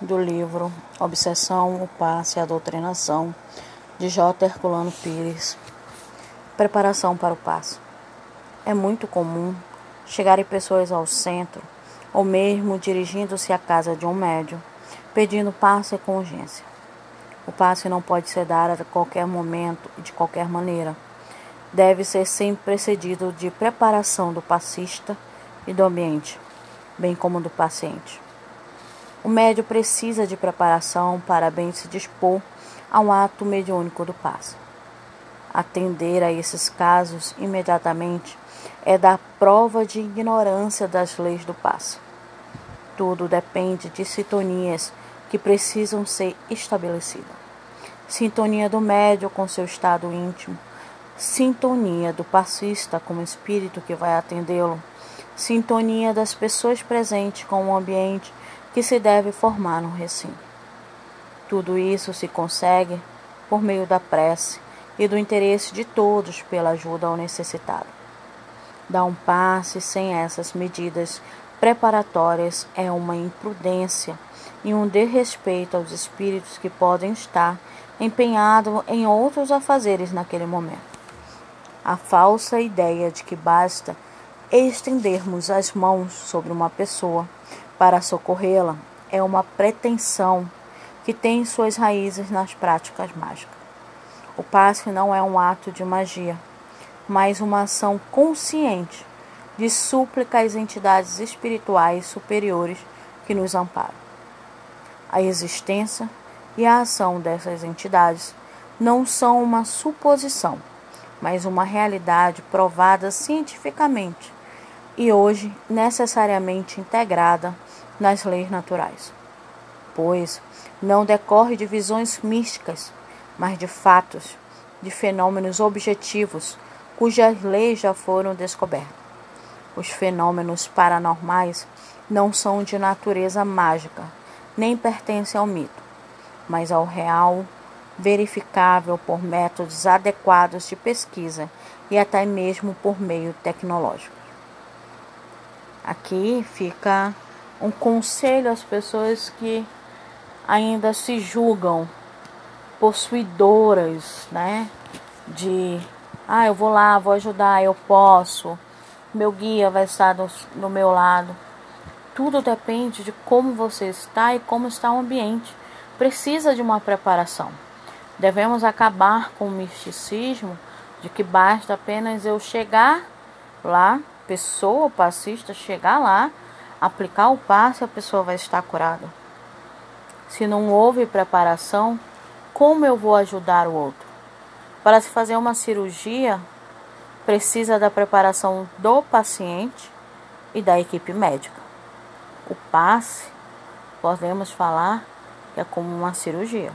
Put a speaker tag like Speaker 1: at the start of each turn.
Speaker 1: do livro Obsessão, o Passe e a Doutrinação, de J. Herculano Pires. Preparação para o passe. É muito comum chegarem pessoas ao centro, ou mesmo dirigindo-se à casa de um médium, pedindo passe com urgência. O passe não pode ser dado a qualquer momento e de qualquer maneira. Deve ser sempre precedido de preparação do passista e do ambiente, bem como do paciente. O médio precisa de preparação para bem se dispor a um ato mediúnico do passe. Atender a esses casos imediatamente é dar prova de ignorância das leis do passe. Tudo depende de sintonias que precisam ser estabelecidas. Sintonia do médio com seu estado íntimo, sintonia do passista com o espírito que vai atendê-lo, sintonia das pessoas presentes com o ambiente que se deve formar no recinto. Tudo isso se consegue por meio da prece e do interesse de todos pela ajuda ao necessitado. Dar um passe sem essas medidas preparatórias é uma imprudência e um desrespeito aos espíritos que podem estar empenhados em outros afazeres naquele momento. A falsa ideia de que basta estendermos as mãos sobre uma pessoa para socorrê-la é uma pretensão que tem suas raízes nas práticas mágicas. O passe não é um ato de magia, mas uma ação consciente de súplica às entidades espirituais superiores que nos amparam. A existência e a ação dessas entidades não são uma suposição, mas uma realidade provada cientificamente e hoje necessariamente integrada nas leis naturais, pois não decorre de visões místicas, mas de fatos, de fenômenos objetivos cujas leis já foram descobertas. Os fenômenos paranormais não são de natureza mágica, nem pertencem ao mito, mas ao real, verificável por métodos adequados de pesquisa e até mesmo por meio tecnológico. Aqui fica um conselho às pessoas que ainda se julgam possuidoras, né? De, ah, eu vou lá, vou ajudar, eu posso, meu guia vai estar do, do meu lado. Tudo depende de como você está e como está o ambiente. Precisa de uma preparação. Devemos acabar com o misticismo de que basta apenas eu chegar lá, pessoa passista, chegar lá aplicar o passe, a pessoa vai estar curada. Se não houve preparação, como eu vou ajudar o outro? Para se fazer uma cirurgia, precisa da preparação do paciente e da equipe médica. O passe, podemos falar é como uma cirurgia.